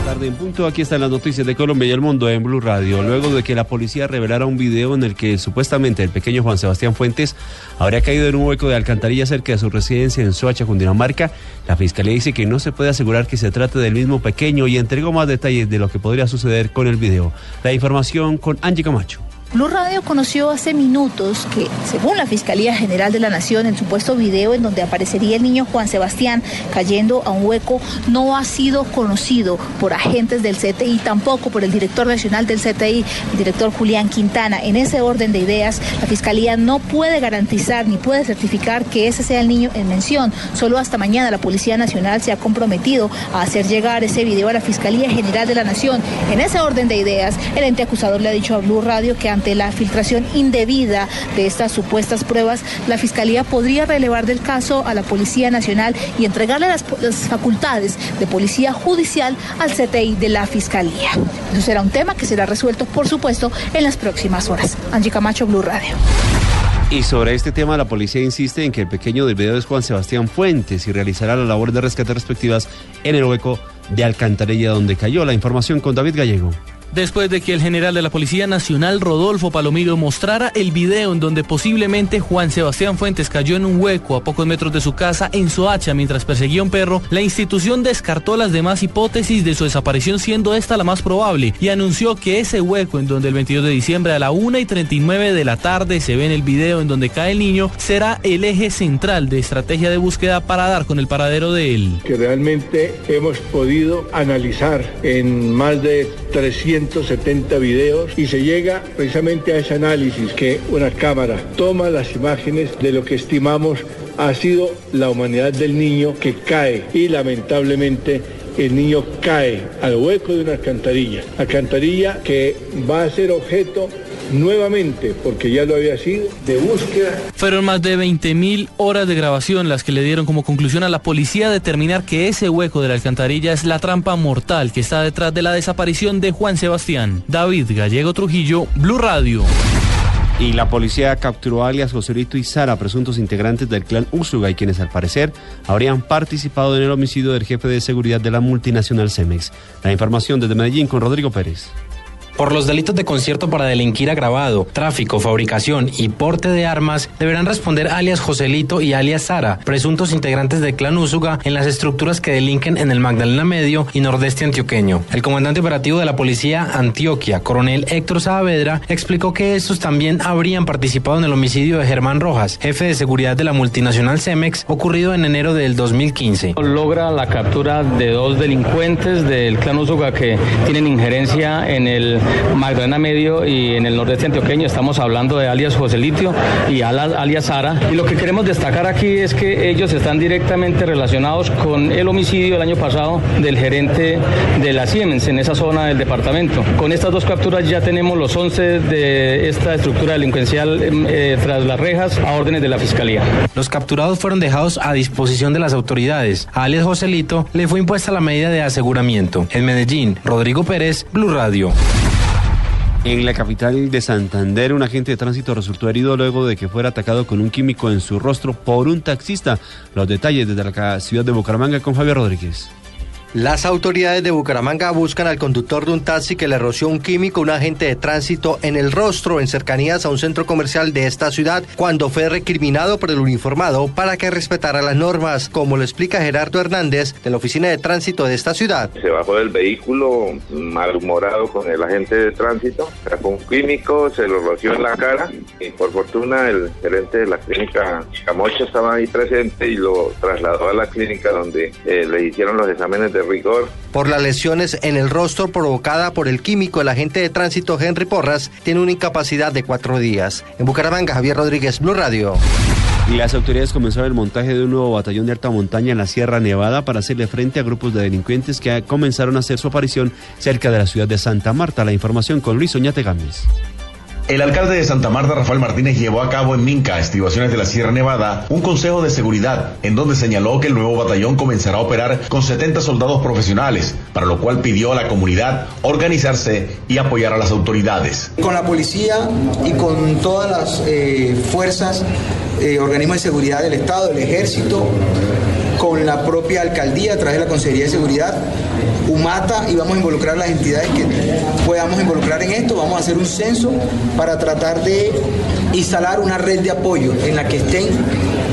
La tarde en punto, aquí están las noticias de Colombia y el mundo en Blue Radio. Luego de que la policía revelara un video en el que supuestamente el pequeño Juan Sebastián Fuentes habría caído en un hueco de alcantarilla cerca de su residencia en Soacha, Cundinamarca, la fiscalía dice que no se puede asegurar que se trate del mismo pequeño y entregó más detalles de lo que podría suceder con el video. La información con Angie Camacho. Blue Radio conoció hace minutos que, según la Fiscalía General de la Nación, el supuesto video en donde aparecería el niño Juan Sebastián cayendo a un hueco no ha sido conocido por agentes del CTI, tampoco por el director nacional del CTI, el director Julián Quintana. En ese orden de ideas, la Fiscalía no puede garantizar ni puede certificar que ese sea el niño en mención. Solo hasta mañana la Policía Nacional se ha comprometido a hacer llegar ese video a la Fiscalía General de la Nación. En ese orden de ideas, el ente acusador le ha dicho a Blue Radio que ante la filtración indebida de estas supuestas pruebas, la Fiscalía podría relevar del caso a la Policía Nacional y entregarle las, facultades de Policía Judicial al CTI de la Fiscalía. Eso será un tema que será resuelto, por supuesto, en las próximas horas. Angie Camacho, Blue Radio. Y sobre este tema, la policía insiste en que el pequeño del video es Juan Sebastián Fuentes y realizará la labor de rescate respectivas en el hueco de alcantarilla donde cayó. La información con David Gallego. Después de que el general de la Policía Nacional, Rodolfo Palomiro, mostrara el video en donde posiblemente Juan Sebastián Fuentes cayó en un hueco a pocos metros de su casa en Soacha mientras perseguía un perro, la institución descartó las demás hipótesis de su desaparición, siendo esta la más probable, y anunció que ese hueco en donde el 22 de diciembre a la 1 y 39 de la tarde se ve en el video en donde cae el niño, será el eje central de estrategia de búsqueda para dar con el paradero de él. Que realmente hemos podido analizar en más de 300 170 videos y se llega precisamente a ese análisis que una cámara toma las imágenes de lo que estimamos ha sido la humanidad del niño que cae y lamentablemente el niño cae al hueco de una alcantarilla, alcantarilla que va a ser objeto nuevamente, porque ya lo había sido, de búsqueda. Fueron más de 20.000 horas de grabación las que le dieron como conclusión a la policía determinar que ese hueco de la alcantarilla es la trampa mortal que está detrás de la desaparición de Juan Sebastián. David Gallego Trujillo, Blue Radio. Y la policía capturó a alias Joselito y Sara, presuntos integrantes del clan y quienes al parecer habrían participado en el homicidio del jefe de seguridad de la multinacional Cemex. La información desde Medellín con Rodrigo Pérez. Por los delitos de concierto para delinquir agravado, tráfico, fabricación y porte de armas, deberán responder alias Joselito y alias Sara, presuntos integrantes del clan Úsuga en las estructuras que delinquen en el Magdalena Medio y Nordeste antioqueño. El comandante operativo de la policía Antioquia, coronel Héctor Saavedra, explicó que estos también habrían participado en el homicidio de Germán Rojas, jefe de seguridad de la multinacional Cemex, ocurrido en enero del 2015. Logra la captura de dos delincuentes del clan Úsuga que tienen injerencia en el Magdalena Medio y en el nordeste antioqueño. Estamos hablando de alias José y alias Sara. Y lo que queremos destacar aquí es que ellos están directamente relacionados con el homicidio el año pasado del gerente de la Siemens en esa zona del departamento. Con estas dos capturas ya tenemos los 11 de esta estructura delincuencial eh, tras las rejas a órdenes de la Fiscalía. Los capturados fueron dejados a disposición de las autoridades. A alias Joselito le fue impuesta la medida de aseguramiento. En Medellín, Rodrigo Pérez, Blue Radio. En la capital de Santander, un agente de tránsito resultó herido luego de que fuera atacado con un químico en su rostro por un taxista. Los detalles desde la ciudad de Bucaramanga con Fabio Rodríguez. Las autoridades de Bucaramanga buscan al conductor de un taxi que le roció un químico, un agente de tránsito, en el rostro en cercanías a un centro comercial de esta ciudad cuando fue recriminado por el uniformado para que respetara las normas, como lo explica Gerardo Hernández de la Oficina de Tránsito de esta ciudad. Se bajó del vehículo malhumorado con el agente de tránsito, sacó un químico, se lo roció en la cara y por fortuna el gerente de la clínica Camocha estaba ahí presente y lo trasladó a la clínica donde eh, le hicieron los exámenes de rigor. Por las lesiones en el rostro provocada por el químico, el agente de tránsito Henry Porras tiene una incapacidad de cuatro días. En Bucaramanga, Javier Rodríguez, Blue Radio. Y las autoridades comenzaron el montaje de un nuevo batallón de alta montaña en la Sierra Nevada para hacerle frente a grupos de delincuentes que comenzaron a hacer su aparición cerca de la ciudad de Santa Marta. La información con Luis Oñate Gámez. El alcalde de Santa Marta, Rafael Martínez, llevó a cabo en Minca, estribaciones de la Sierra Nevada, un consejo de seguridad en donde señaló que el nuevo batallón comenzará a operar con 70 soldados profesionales, para lo cual pidió a la comunidad organizarse y apoyar a las autoridades. Con la policía y con todas las eh, fuerzas, eh, organismos de seguridad del Estado, el ejército, con la propia alcaldía a través de la Consejería de Seguridad, UMATA, y vamos a involucrar las entidades que podamos involucrar en esto. Vamos a hacer un censo para tratar de instalar una red de apoyo en la que estén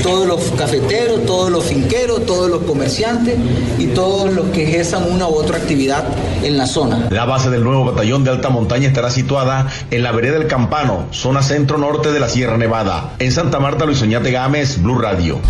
todos los cafeteros, todos los finqueros, todos los comerciantes y todos los que ejerzan una u otra actividad en la zona. La base del nuevo batallón de alta montaña estará situada en la vereda del Campano, zona centro-norte de la Sierra Nevada. En Santa Marta, Luis Oñate Gámez, Blue Radio.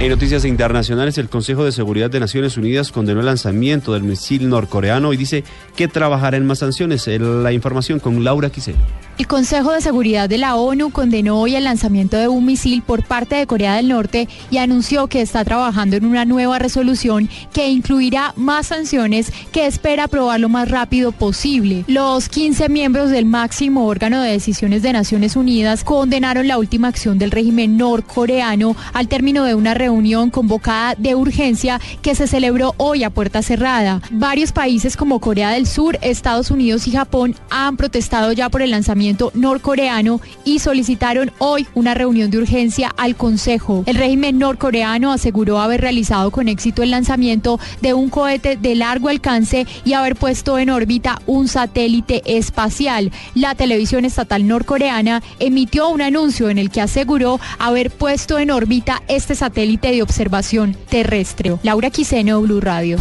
En noticias internacionales, el Consejo de Seguridad de Naciones Unidas condenó el lanzamiento del misil norcoreano y dice que trabajará en más sanciones. La información con Laura Quisel. El Consejo de Seguridad de la ONU condenó hoy el lanzamiento de un misil por parte de Corea del Norte y anunció que está trabajando en una nueva resolución que incluirá más sanciones que espera aprobar lo más rápido posible. Los 15 miembros del máximo órgano de decisiones de Naciones Unidas condenaron la última acción del régimen norcoreano al término de una reunión convocada de urgencia que se celebró hoy a puerta cerrada. Varios países como Corea del Sur, Estados Unidos y Japón han protestado ya por el lanzamiento norcoreano y solicitaron hoy una reunión de urgencia al Consejo. El régimen norcoreano aseguró haber realizado con éxito el lanzamiento de un cohete de largo alcance y haber puesto en órbita un satélite espacial. La televisión estatal norcoreana emitió un anuncio en el que aseguró haber puesto en órbita este satélite de observación terrestre. Laura Quiseno, Blue Radio.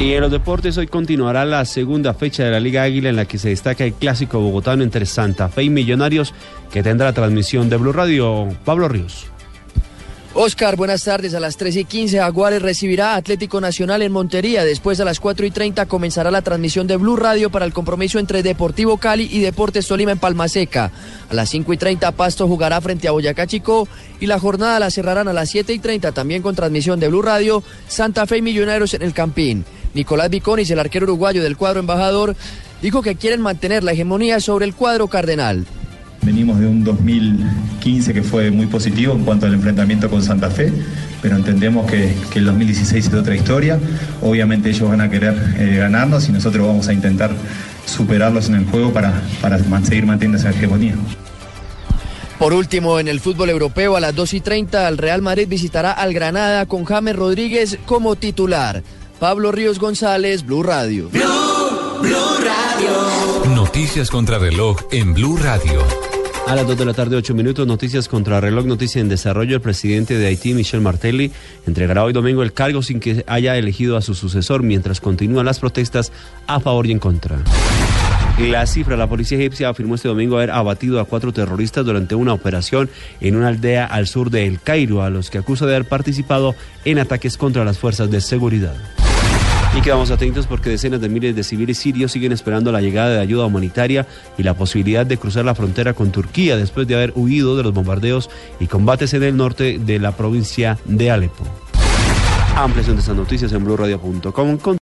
Y en los deportes hoy continuará la segunda fecha de la Liga Águila en la que se destaca el clásico bogotano entre Santa Fe y Millonarios que tendrá transmisión de Blue Radio. Pablo Ríos. Oscar, buenas tardes. A las 3 y 15 Aguares recibirá Atlético Nacional en Montería. Después a las 4 y 30 comenzará la transmisión de Blue Radio para el compromiso entre Deportivo Cali y Deportes Tolima en Palmaseca. A las 5 y 30 Pasto jugará frente a Boyacá Chico y la jornada la cerrarán a las 7 y 30 también con transmisión de Blue Radio Santa Fe y Millonarios en el Campín. Nicolás Viconis, el arquero uruguayo del cuadro embajador, dijo que quieren mantener la hegemonía sobre el cuadro cardenal. Venimos de un 2015 que fue muy positivo en cuanto al enfrentamiento con Santa Fe, pero entendemos que, el 2016 es otra historia. Obviamente ellos van a querer eh, ganarnos y nosotros vamos a intentar superarlos en el juego para, para seguir manteniendo esa hegemonía. Por último, en el fútbol europeo a las 2 y 30, el Real Madrid visitará al Granada con James Rodríguez como titular. Pablo Ríos González, Blue Radio. Blue, Radio. Noticias contra reloj en Blue Radio. A las 2 de la tarde, 8 minutos, noticias contra reloj, noticia en desarrollo. El presidente de Haití, Michel Martelly, entregará hoy domingo el cargo sin que haya elegido a su sucesor mientras continúan las protestas a favor y en contra. La cifra, la policía egipcia afirmó este domingo haber abatido a cuatro terroristas durante una operación en una aldea al sur de El Cairo, a los que acusa de haber participado en ataques contra las fuerzas de seguridad. Y quedamos atentos porque decenas de miles de civiles sirios siguen esperando la llegada de ayuda humanitaria y la posibilidad de cruzar la frontera con Turquía después de haber huido de los bombardeos y combates en el norte de la provincia de Alepo. Ampliación de estas noticias en blurradio.com.